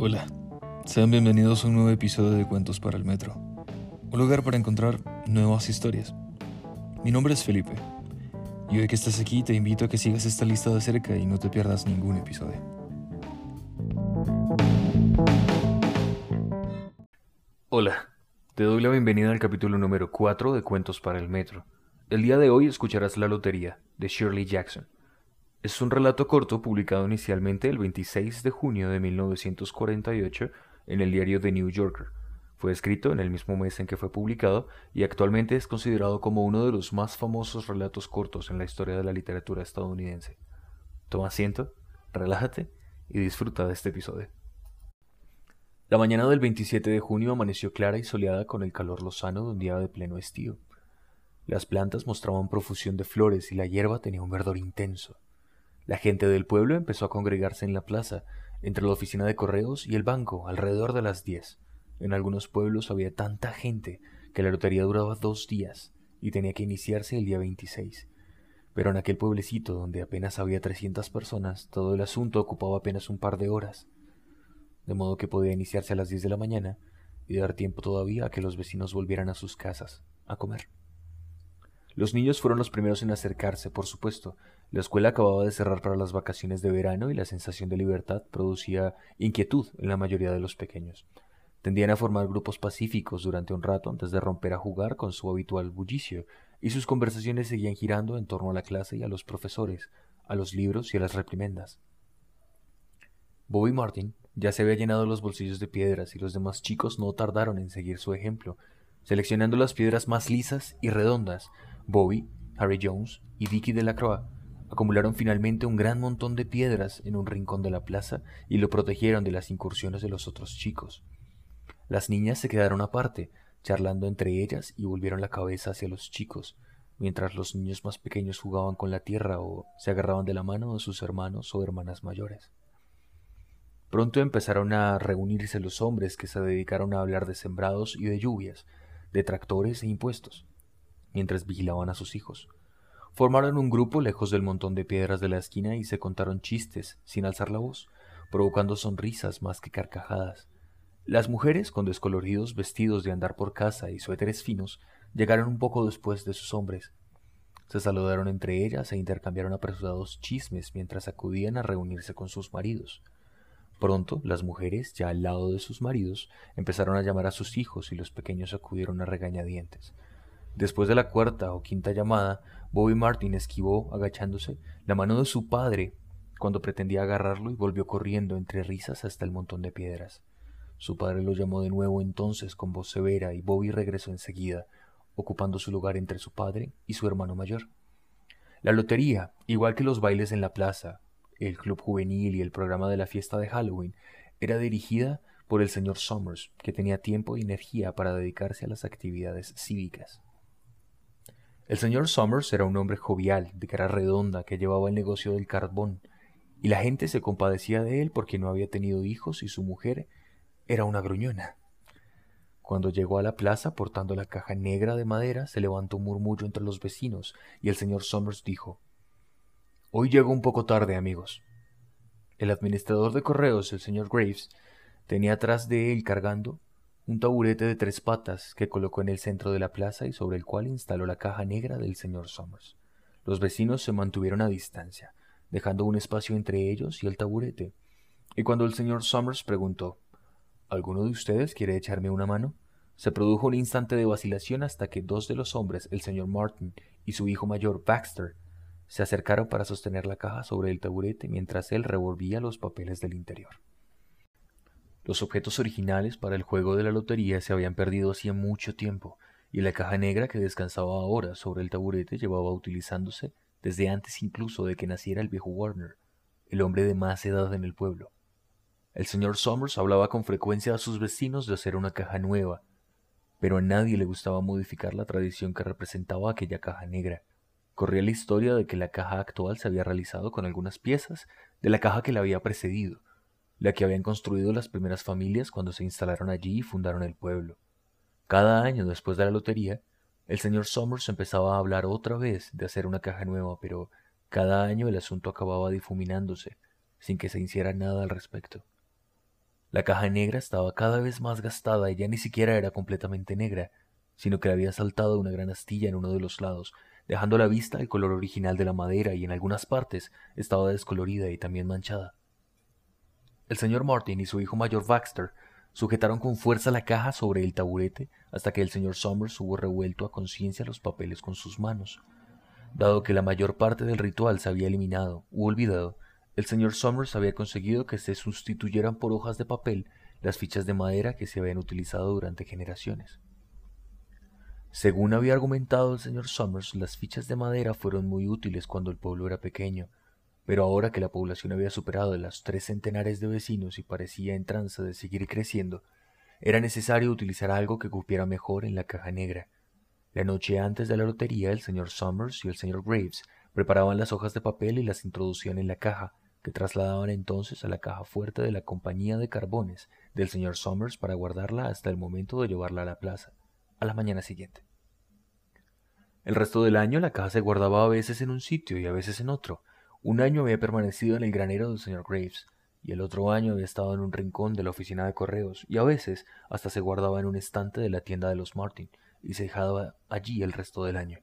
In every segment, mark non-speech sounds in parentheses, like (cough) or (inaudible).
Hola, sean bienvenidos a un nuevo episodio de Cuentos para el Metro, un lugar para encontrar nuevas historias. Mi nombre es Felipe, y hoy que estás aquí te invito a que sigas esta lista de cerca y no te pierdas ningún episodio. Hola, te doy la bienvenida al capítulo número 4 de Cuentos para el Metro. El día de hoy escucharás La Lotería, de Shirley Jackson. Es un relato corto publicado inicialmente el 26 de junio de 1948 en el diario The New Yorker. Fue escrito en el mismo mes en que fue publicado y actualmente es considerado como uno de los más famosos relatos cortos en la historia de la literatura estadounidense. Toma asiento, relájate y disfruta de este episodio. La mañana del 27 de junio amaneció clara y soleada con el calor lozano de un día de pleno estío. Las plantas mostraban profusión de flores y la hierba tenía un verdor intenso. La gente del pueblo empezó a congregarse en la plaza, entre la oficina de correos y el banco, alrededor de las diez. En algunos pueblos había tanta gente que la lotería duraba dos días y tenía que iniciarse el día 26. Pero en aquel pueblecito donde apenas había 300 personas, todo el asunto ocupaba apenas un par de horas, de modo que podía iniciarse a las 10 de la mañana y dar tiempo todavía a que los vecinos volvieran a sus casas a comer. Los niños fueron los primeros en acercarse, por supuesto. La escuela acababa de cerrar para las vacaciones de verano y la sensación de libertad producía inquietud en la mayoría de los pequeños. Tendían a formar grupos pacíficos durante un rato antes de romper a jugar con su habitual bullicio, y sus conversaciones seguían girando en torno a la clase y a los profesores, a los libros y a las reprimendas. Bobby Martin ya se había llenado los bolsillos de piedras y los demás chicos no tardaron en seguir su ejemplo, seleccionando las piedras más lisas y redondas Bobby, Harry Jones y Vicky Delacroix acumularon finalmente un gran montón de piedras en un rincón de la plaza y lo protegieron de las incursiones de los otros chicos. Las niñas se quedaron aparte, charlando entre ellas y volvieron la cabeza hacia los chicos, mientras los niños más pequeños jugaban con la tierra o se agarraban de la mano de sus hermanos o hermanas mayores. Pronto empezaron a reunirse los hombres que se dedicaron a hablar de sembrados y de lluvias, de tractores e impuestos mientras vigilaban a sus hijos. Formaron un grupo lejos del montón de piedras de la esquina y se contaron chistes, sin alzar la voz, provocando sonrisas más que carcajadas. Las mujeres, con descoloridos vestidos de andar por casa y suéteres finos, llegaron un poco después de sus hombres. Se saludaron entre ellas e intercambiaron apresurados chismes mientras acudían a reunirse con sus maridos. Pronto las mujeres, ya al lado de sus maridos, empezaron a llamar a sus hijos y los pequeños acudieron a regañadientes. Después de la cuarta o quinta llamada, Bobby Martin esquivó, agachándose, la mano de su padre cuando pretendía agarrarlo y volvió corriendo entre risas hasta el montón de piedras. Su padre lo llamó de nuevo entonces con voz severa y Bobby regresó enseguida, ocupando su lugar entre su padre y su hermano mayor. La lotería, igual que los bailes en la plaza, el club juvenil y el programa de la fiesta de Halloween, era dirigida por el señor Summers, que tenía tiempo y energía para dedicarse a las actividades cívicas. El señor Summers era un hombre jovial, de cara redonda, que llevaba el negocio del carbón, y la gente se compadecía de él porque no había tenido hijos y su mujer era una gruñona. Cuando llegó a la plaza portando la caja negra de madera, se levantó un murmullo entre los vecinos, y el señor Summers dijo Hoy llego un poco tarde, amigos. El administrador de correos, el señor Graves, tenía atrás de él cargando un taburete de tres patas que colocó en el centro de la plaza y sobre el cual instaló la caja negra del señor Somers. Los vecinos se mantuvieron a distancia, dejando un espacio entre ellos y el taburete. Y cuando el señor Somers preguntó ¿Alguno de ustedes quiere echarme una mano? Se produjo un instante de vacilación hasta que dos de los hombres, el señor Martin y su hijo mayor Baxter, se acercaron para sostener la caja sobre el taburete mientras él revolvía los papeles del interior. Los objetos originales para el juego de la lotería se habían perdido hacía mucho tiempo, y la caja negra que descansaba ahora sobre el taburete llevaba utilizándose desde antes incluso de que naciera el viejo Warner, el hombre de más edad en el pueblo. El señor Somers hablaba con frecuencia a sus vecinos de hacer una caja nueva, pero a nadie le gustaba modificar la tradición que representaba aquella caja negra. Corría la historia de que la caja actual se había realizado con algunas piezas de la caja que la había precedido, la que habían construido las primeras familias cuando se instalaron allí y fundaron el pueblo. Cada año después de la lotería, el señor Somers empezaba a hablar otra vez de hacer una caja nueva, pero cada año el asunto acababa difuminándose, sin que se hiciera nada al respecto. La caja negra estaba cada vez más gastada y ya ni siquiera era completamente negra, sino que había saltado una gran astilla en uno de los lados, dejando a la vista el color original de la madera y en algunas partes estaba descolorida y también manchada. El señor Martin y su hijo mayor Baxter sujetaron con fuerza la caja sobre el taburete hasta que el señor Summers hubo revuelto a conciencia los papeles con sus manos. Dado que la mayor parte del ritual se había eliminado u olvidado, el señor Summers había conseguido que se sustituyeran por hojas de papel las fichas de madera que se habían utilizado durante generaciones. Según había argumentado el señor Summers, las fichas de madera fueron muy útiles cuando el pueblo era pequeño, pero ahora que la población había superado las tres centenares de vecinos y parecía en trance de seguir creciendo, era necesario utilizar algo que cupiera mejor en la caja negra. La noche antes de la lotería, el señor Summers y el señor Graves preparaban las hojas de papel y las introducían en la caja, que trasladaban entonces a la caja fuerte de la compañía de carbones del señor Somers para guardarla hasta el momento de llevarla a la plaza, a la mañana siguiente. El resto del año la caja se guardaba a veces en un sitio y a veces en otro. Un año había permanecido en el granero del señor Graves, y el otro año había estado en un rincón de la oficina de correos, y a veces hasta se guardaba en un estante de la tienda de los Martin, y se dejaba allí el resto del año.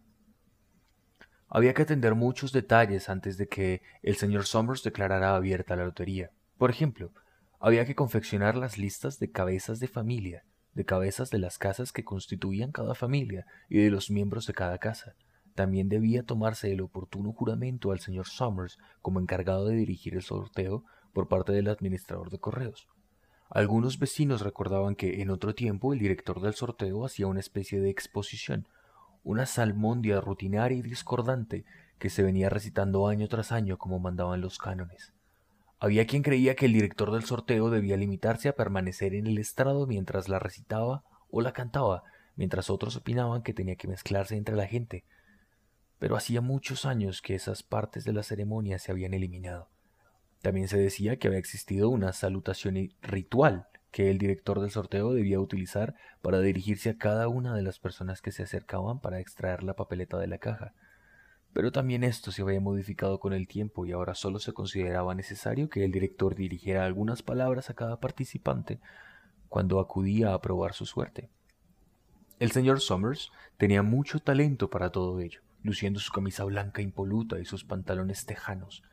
Había que atender muchos detalles antes de que el señor Somers declarara abierta la lotería. Por ejemplo, había que confeccionar las listas de cabezas de familia, de cabezas de las casas que constituían cada familia y de los miembros de cada casa. También debía tomarse el oportuno juramento al señor Somers como encargado de dirigir el sorteo por parte del administrador de correos. Algunos vecinos recordaban que en otro tiempo el director del sorteo hacía una especie de exposición una salmondia rutinaria y discordante que se venía recitando año tras año como mandaban los cánones. Había quien creía que el director del sorteo debía limitarse a permanecer en el estrado mientras la recitaba o la cantaba, mientras otros opinaban que tenía que mezclarse entre la gente. Pero hacía muchos años que esas partes de la ceremonia se habían eliminado. También se decía que había existido una salutación ritual que el director del sorteo debía utilizar para dirigirse a cada una de las personas que se acercaban para extraer la papeleta de la caja. Pero también esto se había modificado con el tiempo y ahora solo se consideraba necesario que el director dirigiera algunas palabras a cada participante cuando acudía a probar su suerte. El señor Summers tenía mucho talento para todo ello, luciendo su camisa blanca impoluta y sus pantalones tejanos.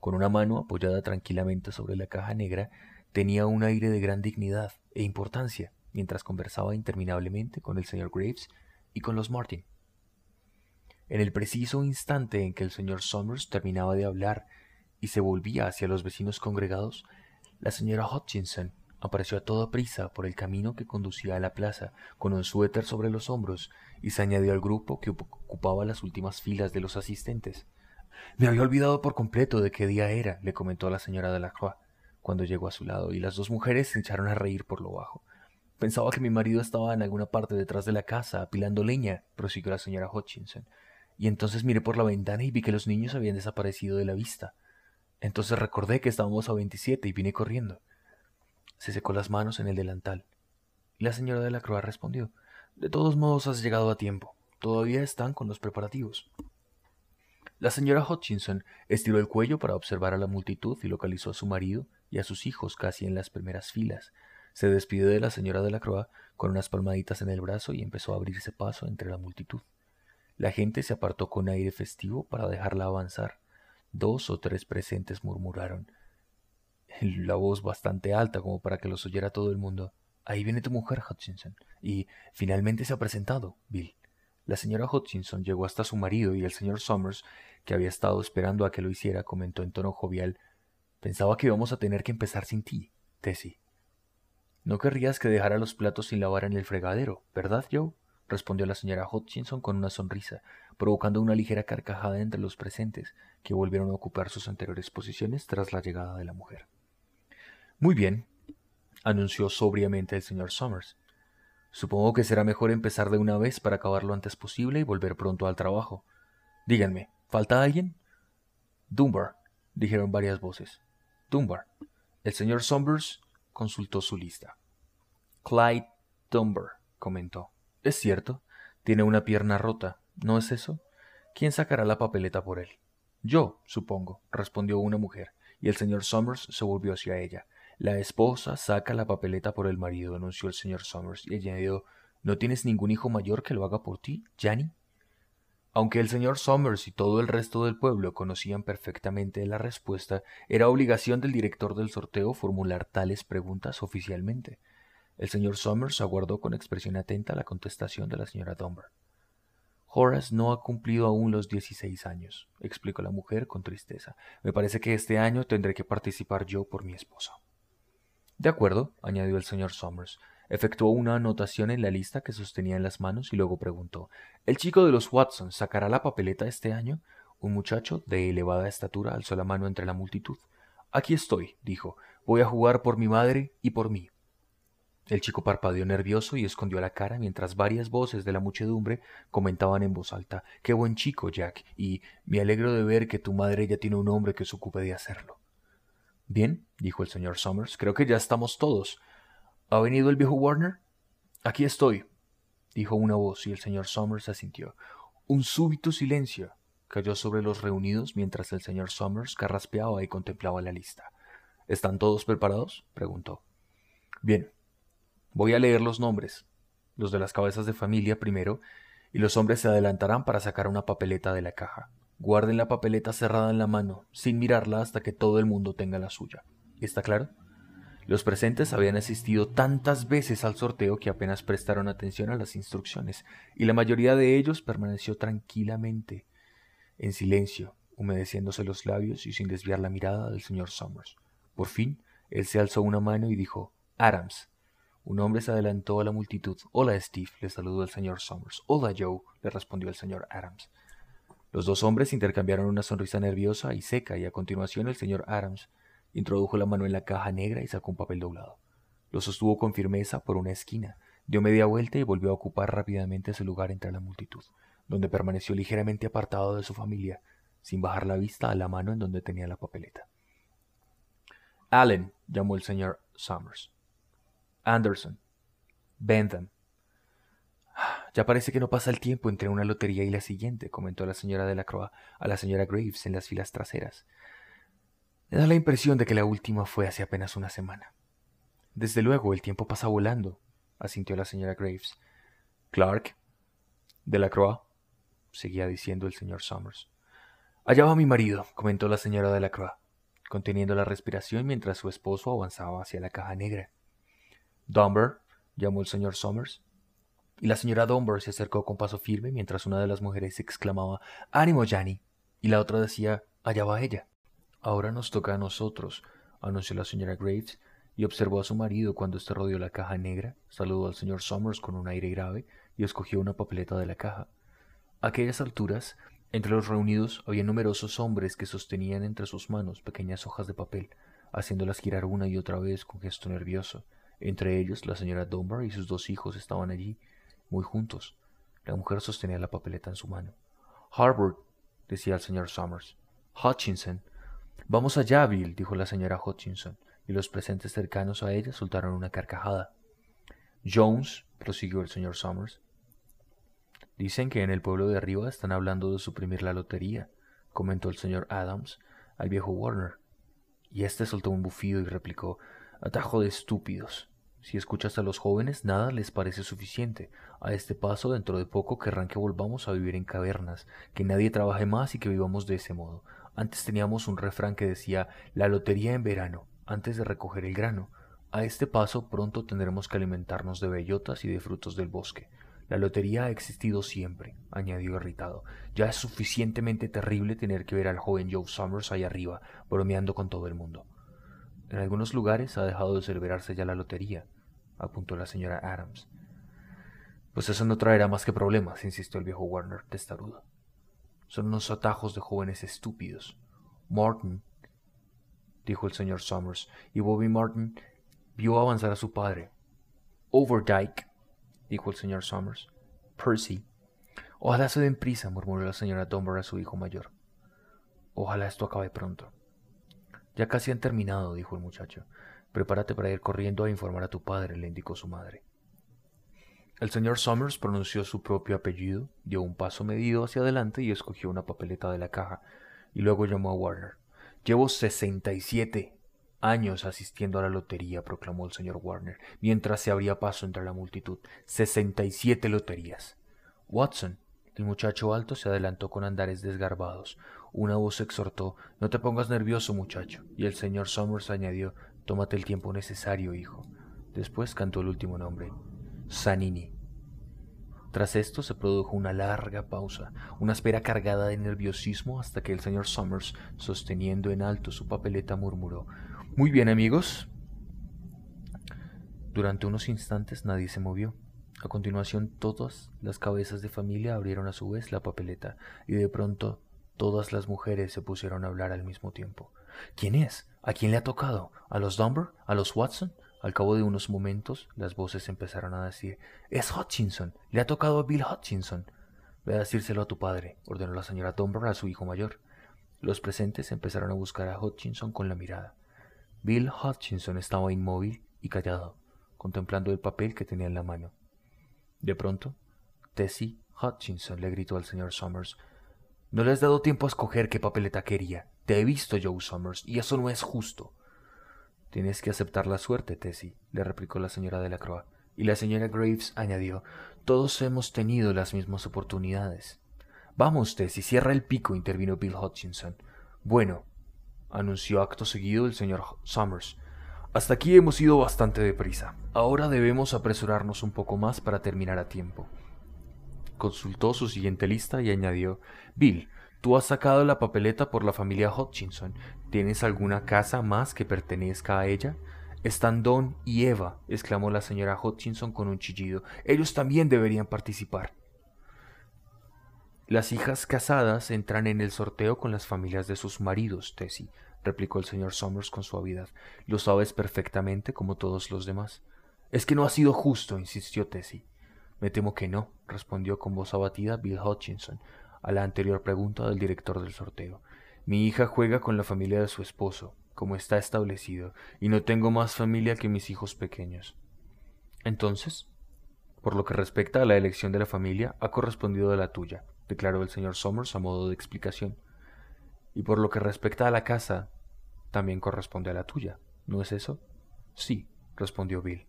Con una mano apoyada tranquilamente sobre la caja negra, Tenía un aire de gran dignidad e importancia mientras conversaba interminablemente con el señor Graves y con los Martin. En el preciso instante en que el señor Somers terminaba de hablar y se volvía hacia los vecinos congregados, la señora Hutchinson apareció a toda prisa por el camino que conducía a la plaza, con un suéter sobre los hombros, y se añadió al grupo que ocupaba las últimas filas de los asistentes. Me había olvidado por completo de qué día era, le comentó la señora de la Croix cuando llegó a su lado, y las dos mujeres se echaron a reír por lo bajo. Pensaba que mi marido estaba en alguna parte detrás de la casa, apilando leña, prosiguió la señora Hutchinson. Y entonces miré por la ventana y vi que los niños habían desaparecido de la vista. Entonces recordé que estábamos a 27 y vine corriendo. Se secó las manos en el delantal. Y la señora de la Croix respondió, De todos modos has llegado a tiempo. Todavía están con los preparativos. La señora Hutchinson estiró el cuello para observar a la multitud y localizó a su marido y a sus hijos casi en las primeras filas. Se despidió de la señora de la Croix con unas palmaditas en el brazo y empezó a abrirse paso entre la multitud. La gente se apartó con aire festivo para dejarla avanzar. Dos o tres presentes murmuraron, (laughs) la voz bastante alta como para que los oyera todo el mundo. Ahí viene tu mujer, Hutchinson. Y finalmente se ha presentado, Bill. La señora Hutchinson llegó hasta su marido y el señor Somers, que había estado esperando a que lo hiciera, comentó en tono jovial Pensaba que íbamos a tener que empezar sin ti, Tessie. No querrías que dejara los platos sin lavar en el fregadero, ¿verdad, Joe? respondió la señora Hutchinson con una sonrisa, provocando una ligera carcajada entre los presentes, que volvieron a ocupar sus anteriores posiciones tras la llegada de la mujer. Muy bien, anunció sobriamente el señor Somers. Supongo que será mejor empezar de una vez para acabar lo antes posible y volver pronto al trabajo. Díganme, ¿falta alguien? Dunbar, dijeron varias voces. Dunbar. El señor Sombers consultó su lista. Clyde Dunbar, comentó. Es cierto, tiene una pierna rota, ¿no es eso? ¿Quién sacará la papeleta por él? Yo, supongo, respondió una mujer, y el señor Somers se volvió hacia ella. La esposa saca la papeleta por el marido, anunció el señor Summers, y añadió ¿No tienes ningún hijo mayor que lo haga por ti, Janny? Aunque el señor Summers y todo el resto del pueblo conocían perfectamente la respuesta, era obligación del director del sorteo formular tales preguntas oficialmente. El señor Summers aguardó con expresión atenta la contestación de la señora Dunbar. Horace no ha cumplido aún los 16 años, explicó la mujer con tristeza. Me parece que este año tendré que participar yo por mi esposa. De acuerdo, añadió el señor Summers. Efectuó una anotación en la lista que sostenía en las manos y luego preguntó ¿El chico de los Watson sacará la papeleta este año? Un muchacho de elevada estatura alzó la mano entre la multitud. Aquí estoy, dijo. Voy a jugar por mi madre y por mí. El chico parpadeó nervioso y escondió la cara mientras varias voces de la muchedumbre comentaban en voz alta Qué buen chico, Jack, y me alegro de ver que tu madre ya tiene un hombre que se ocupe de hacerlo. Bien, dijo el señor Summers, creo que ya estamos todos. ¿Ha venido el viejo Warner? Aquí estoy, dijo una voz y el señor Summers asintió. Un súbito silencio cayó sobre los reunidos mientras el señor Summers carraspeaba y contemplaba la lista. ¿Están todos preparados? preguntó. Bien, Voy a leer los nombres, los de las cabezas de familia primero, y los hombres se adelantarán para sacar una papeleta de la caja. Guarden la papeleta cerrada en la mano, sin mirarla hasta que todo el mundo tenga la suya. ¿Está claro? Los presentes habían asistido tantas veces al sorteo que apenas prestaron atención a las instrucciones, y la mayoría de ellos permaneció tranquilamente, en silencio, humedeciéndose los labios y sin desviar la mirada del señor Summers. Por fin, él se alzó una mano y dijo Adams, un hombre se adelantó a la multitud. Hola, Steve, le saludó el señor Summers. Hola, Joe, le respondió el señor Adams. Los dos hombres intercambiaron una sonrisa nerviosa y seca, y a continuación el señor Adams introdujo la mano en la caja negra y sacó un papel doblado. Lo sostuvo con firmeza por una esquina, dio media vuelta y volvió a ocupar rápidamente su lugar entre la multitud, donde permaneció ligeramente apartado de su familia, sin bajar la vista a la mano en donde tenía la papeleta. Allen, llamó el señor Summers. Anderson. Bentham. Ya parece que no pasa el tiempo entre una lotería y la siguiente, comentó la señora de la Croix a la señora Graves en las filas traseras. Me da la impresión de que la última fue hace apenas una semana. Desde luego, el tiempo pasa volando, asintió la señora Graves. Clark. De la Croix, seguía diciendo el señor Summers. Allá va mi marido, comentó la señora de la Croix, conteniendo la respiración mientras su esposo avanzaba hacia la caja negra. Dunbar, llamó el señor Somers. Y la señora Dunbar se acercó con paso firme mientras una de las mujeres exclamaba ¡Ánimo, Janny! y la otra decía Allá va ella. Ahora nos toca a nosotros, anunció la señora Graves, y observó a su marido cuando éste rodeó la caja negra, saludó al señor Somers con un aire grave y escogió una papeleta de la caja. A aquellas alturas, entre los reunidos había numerosos hombres que sostenían entre sus manos pequeñas hojas de papel, haciéndolas girar una y otra vez con gesto nervioso. Entre ellos, la señora Dunbar y sus dos hijos estaban allí, muy juntos. La mujer sostenía la papeleta en su mano. Harvard, decía el señor Summers. Hutchinson. Vamos allá, Bill, dijo la señora Hutchinson, y los presentes cercanos a ella soltaron una carcajada. Jones, prosiguió el señor Summers. Dicen que en el pueblo de arriba están hablando de suprimir la lotería, comentó el señor Adams al viejo Warner. Y éste soltó un bufido y replicó Atajo de estúpidos. Si escuchas a los jóvenes, nada les parece suficiente. A este paso, dentro de poco querrán que volvamos a vivir en cavernas, que nadie trabaje más y que vivamos de ese modo. Antes teníamos un refrán que decía la lotería en verano, antes de recoger el grano. A este paso pronto tendremos que alimentarnos de bellotas y de frutos del bosque. La lotería ha existido siempre, añadió irritado. Ya es suficientemente terrible tener que ver al joven Joe Summers ahí arriba, bromeando con todo el mundo. En algunos lugares ha dejado de celebrarse ya la lotería, apuntó la señora Adams. Pues eso no traerá más que problemas, insistió el viejo Warner testarudo. Son unos atajos de jóvenes estúpidos. Martin, dijo el señor Summers, y Bobby Martin vio avanzar a su padre. Overdyke, dijo el señor Summers. Percy. Ojalá se den prisa, murmuró la señora Dunbar a su hijo mayor. Ojalá esto acabe pronto. Ya casi han terminado, dijo el muchacho. Prepárate para ir corriendo a informar a tu padre, le indicó su madre. El señor Summers pronunció su propio apellido, dio un paso medido hacia adelante y escogió una papeleta de la caja, y luego llamó a Warner. Llevo sesenta y siete, Años asistiendo a la lotería, proclamó el señor Warner, mientras se abría paso entre la multitud. Sesenta y siete loterías. Watson, el muchacho alto se adelantó con andares desgarbados. Una voz exhortó No te pongas nervioso, muchacho. Y el señor Summers añadió Tómate el tiempo necesario, hijo. Después cantó el último nombre. Sanini. Tras esto se produjo una larga pausa, una espera cargada de nerviosismo hasta que el señor Summers, sosteniendo en alto su papeleta, murmuró Muy bien, amigos. Durante unos instantes nadie se movió. A continuación todas las cabezas de familia abrieron a su vez la papeleta y de pronto todas las mujeres se pusieron a hablar al mismo tiempo. ¿Quién es? ¿A quién le ha tocado? ¿A los Dumber? ¿A los Watson? Al cabo de unos momentos las voces empezaron a decir Es Hutchinson. Le ha tocado a Bill Hutchinson. Ve a decírselo a tu padre, ordenó la señora Dumber a su hijo mayor. Los presentes empezaron a buscar a Hutchinson con la mirada. Bill Hutchinson estaba inmóvil y callado, contemplando el papel que tenía en la mano. De pronto, Tessie Hutchinson le gritó al señor Summers No le has dado tiempo a escoger qué papeleta quería. Te he visto, Joe Summers, y eso no es justo. Tienes que aceptar la suerte, Tessie, le replicó la señora de la Croix. Y la señora Graves añadió Todos hemos tenido las mismas oportunidades. Vamos, Tessie, cierra el pico, intervino Bill Hutchinson. Bueno, anunció acto seguido el señor Summers. Hasta aquí hemos ido bastante deprisa. Ahora debemos apresurarnos un poco más para terminar a tiempo. Consultó su siguiente lista y añadió Bill, tú has sacado la papeleta por la familia Hutchinson. ¿Tienes alguna casa más que pertenezca a ella? Están Don y Eva, exclamó la señora Hutchinson con un chillido. Ellos también deberían participar. Las hijas casadas entran en el sorteo con las familias de sus maridos, Tessie, replicó el señor Somers con suavidad. Lo sabes perfectamente como todos los demás. Es que no ha sido justo, insistió Tessie. Me temo que no, respondió con voz abatida Bill Hutchinson a la anterior pregunta del director del sorteo. Mi hija juega con la familia de su esposo, como está establecido, y no tengo más familia que mis hijos pequeños. Entonces, por lo que respecta a la elección de la familia, ha correspondido a la tuya, declaró el señor Somers a modo de explicación. Y por lo que respecta a la casa, también corresponde a la tuya, ¿no es eso? Sí, respondió Bill.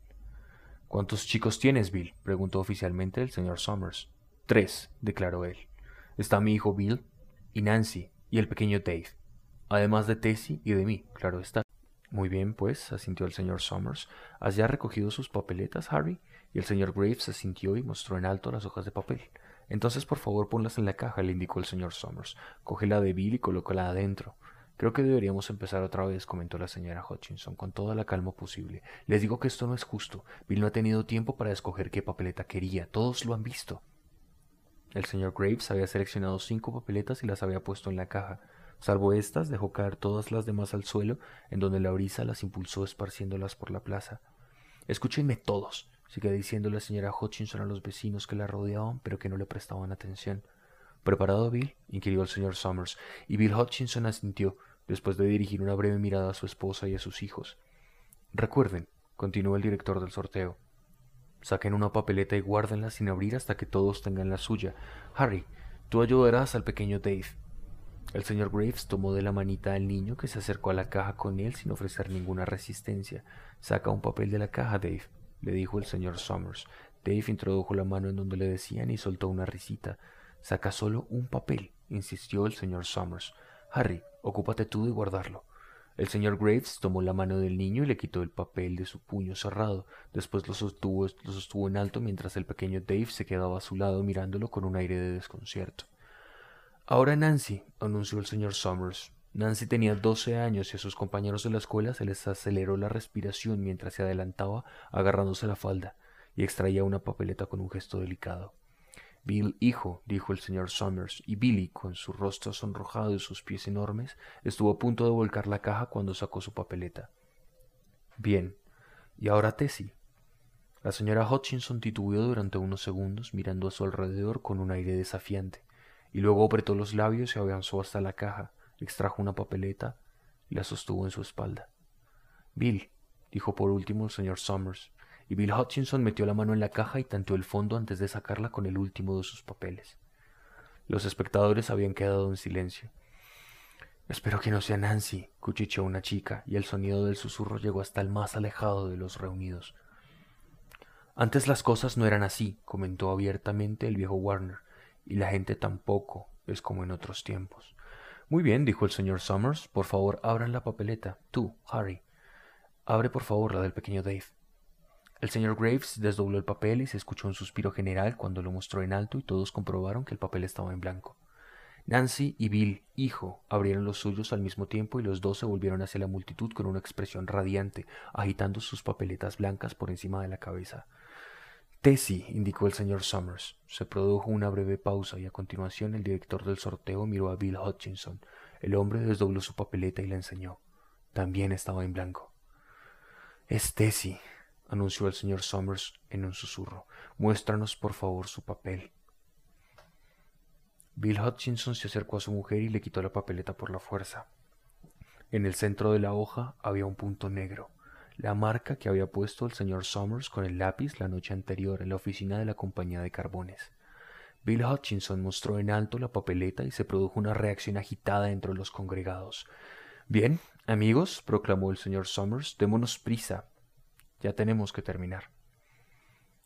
¿Cuántos chicos tienes, Bill? preguntó oficialmente el señor Somers. Tres, declaró él. Está mi hijo Bill y Nancy y el pequeño Dave, además de Tessie y de mí, claro está. Muy bien, pues, asintió el señor Somers. ¿Has ya recogido sus papeletas, Harry? Y el señor Graves asintió y mostró en alto las hojas de papel. Entonces, por favor, ponlas en la caja, le indicó el señor Somers. Cógela de Bill y colócala adentro. Creo que deberíamos empezar otra vez, comentó la señora Hutchinson, con toda la calma posible. Les digo que esto no es justo. Bill no ha tenido tiempo para escoger qué papeleta quería. Todos lo han visto. El señor Graves había seleccionado cinco papeletas y las había puesto en la caja. Salvo estas, dejó caer todas las demás al suelo, en donde la brisa las impulsó esparciéndolas por la plaza. Escúchenme todos, sigue diciendo la señora Hutchinson a los vecinos que la rodeaban, pero que no le prestaban atención. ¿Preparado, Bill? inquirió el señor Summers, y Bill Hutchinson asintió, después de dirigir una breve mirada a su esposa y a sus hijos. Recuerden, continuó el director del sorteo, saquen una papeleta y guárdenla sin abrir hasta que todos tengan la suya. Harry, tú ayudarás al pequeño Dave. El señor Graves tomó de la manita al niño que se acercó a la caja con él sin ofrecer ninguna resistencia. Saca un papel de la caja, Dave, le dijo el señor Summers. Dave introdujo la mano en donde le decían y soltó una risita. Saca solo un papel, insistió el señor Summers. Harry, ocúpate tú de guardarlo. El señor Graves tomó la mano del niño y le quitó el papel de su puño cerrado. Después lo sostuvo, lo sostuvo en alto mientras el pequeño Dave se quedaba a su lado mirándolo con un aire de desconcierto. Ahora Nancy, anunció el señor Summers. Nancy tenía doce años y a sus compañeros de la escuela se les aceleró la respiración mientras se adelantaba agarrándose la falda y extraía una papeleta con un gesto delicado. Bill, hijo, dijo el señor Summers, y Billy, con su rostro sonrojado y sus pies enormes, estuvo a punto de volcar la caja cuando sacó su papeleta. Bien, y ahora Tessie. La señora Hutchinson titubeó durante unos segundos mirando a su alrededor con un aire desafiante, y luego apretó los labios y avanzó hasta la caja, extrajo una papeleta y la sostuvo en su espalda. Bill, dijo por último el señor Summers, y Bill Hutchinson metió la mano en la caja y tanteó el fondo antes de sacarla con el último de sus papeles. Los espectadores habían quedado en silencio. Espero que no sea Nancy, cuchicheó una chica, y el sonido del susurro llegó hasta el más alejado de los reunidos. Antes las cosas no eran así, comentó abiertamente el viejo Warner, y la gente tampoco es como en otros tiempos. Muy bien, dijo el señor Summers, por favor abran la papeleta. Tú, Harry. Abre por favor la del pequeño Dave. El señor Graves desdobló el papel y se escuchó un suspiro general cuando lo mostró en alto y todos comprobaron que el papel estaba en blanco. Nancy y Bill, hijo, abrieron los suyos al mismo tiempo y los dos se volvieron hacia la multitud con una expresión radiante, agitando sus papeletas blancas por encima de la cabeza. Tessie, indicó el señor Summers. Se produjo una breve pausa y a continuación el director del sorteo miró a Bill Hutchinson. El hombre desdobló su papeleta y la enseñó. También estaba en blanco. Es Tessie, anunció el señor Summers en un susurro. Muéstranos, por favor, su papel. Bill Hutchinson se acercó a su mujer y le quitó la papeleta por la fuerza. En el centro de la hoja había un punto negro, la marca que había puesto el señor Summers con el lápiz la noche anterior en la oficina de la compañía de carbones. Bill Hutchinson mostró en alto la papeleta y se produjo una reacción agitada entre los congregados. Bien, amigos, proclamó el señor Summers, démonos prisa. Ya tenemos que terminar.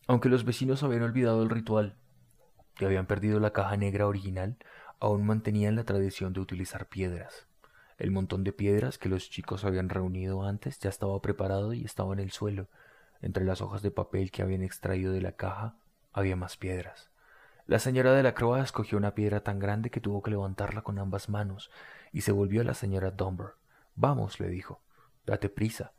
Aunque los vecinos habían olvidado el ritual, que habían perdido la caja negra original, aún mantenían la tradición de utilizar piedras. El montón de piedras que los chicos habían reunido antes ya estaba preparado y estaba en el suelo. Entre las hojas de papel que habían extraído de la caja había más piedras. La señora de la croa escogió una piedra tan grande que tuvo que levantarla con ambas manos y se volvió a la señora Dumber. Vamos, le dijo, date prisa.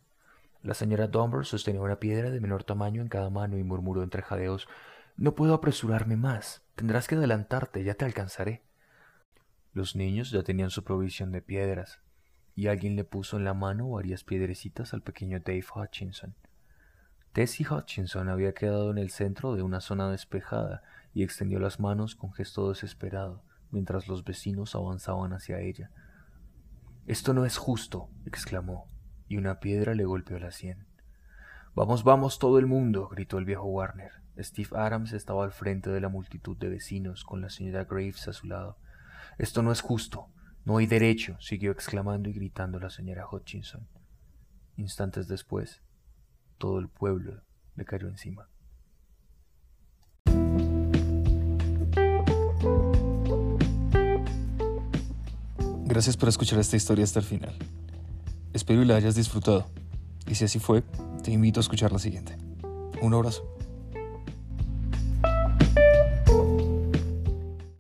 La señora Dumber sostenía una piedra de menor tamaño en cada mano y murmuró entre jadeos no puedo apresurarme más. Tendrás que adelantarte, ya te alcanzaré. Los niños ya tenían su provisión de piedras, y alguien le puso en la mano varias piedrecitas al pequeño Dave Hutchinson. Tessie Hutchinson había quedado en el centro de una zona despejada y extendió las manos con gesto desesperado, mientras los vecinos avanzaban hacia ella. Esto no es justo, exclamó, y una piedra le golpeó la sien. Vamos, vamos todo el mundo, gritó el viejo Warner. Steve Adams estaba al frente de la multitud de vecinos, con la señora Graves a su lado. Esto no es justo. No hay derecho, siguió exclamando y gritando la señora Hutchinson. Instantes después, todo el pueblo le cayó encima. Gracias por escuchar esta historia hasta el final. Espero y la hayas disfrutado. Y si así fue, te invito a escuchar la siguiente. Un abrazo.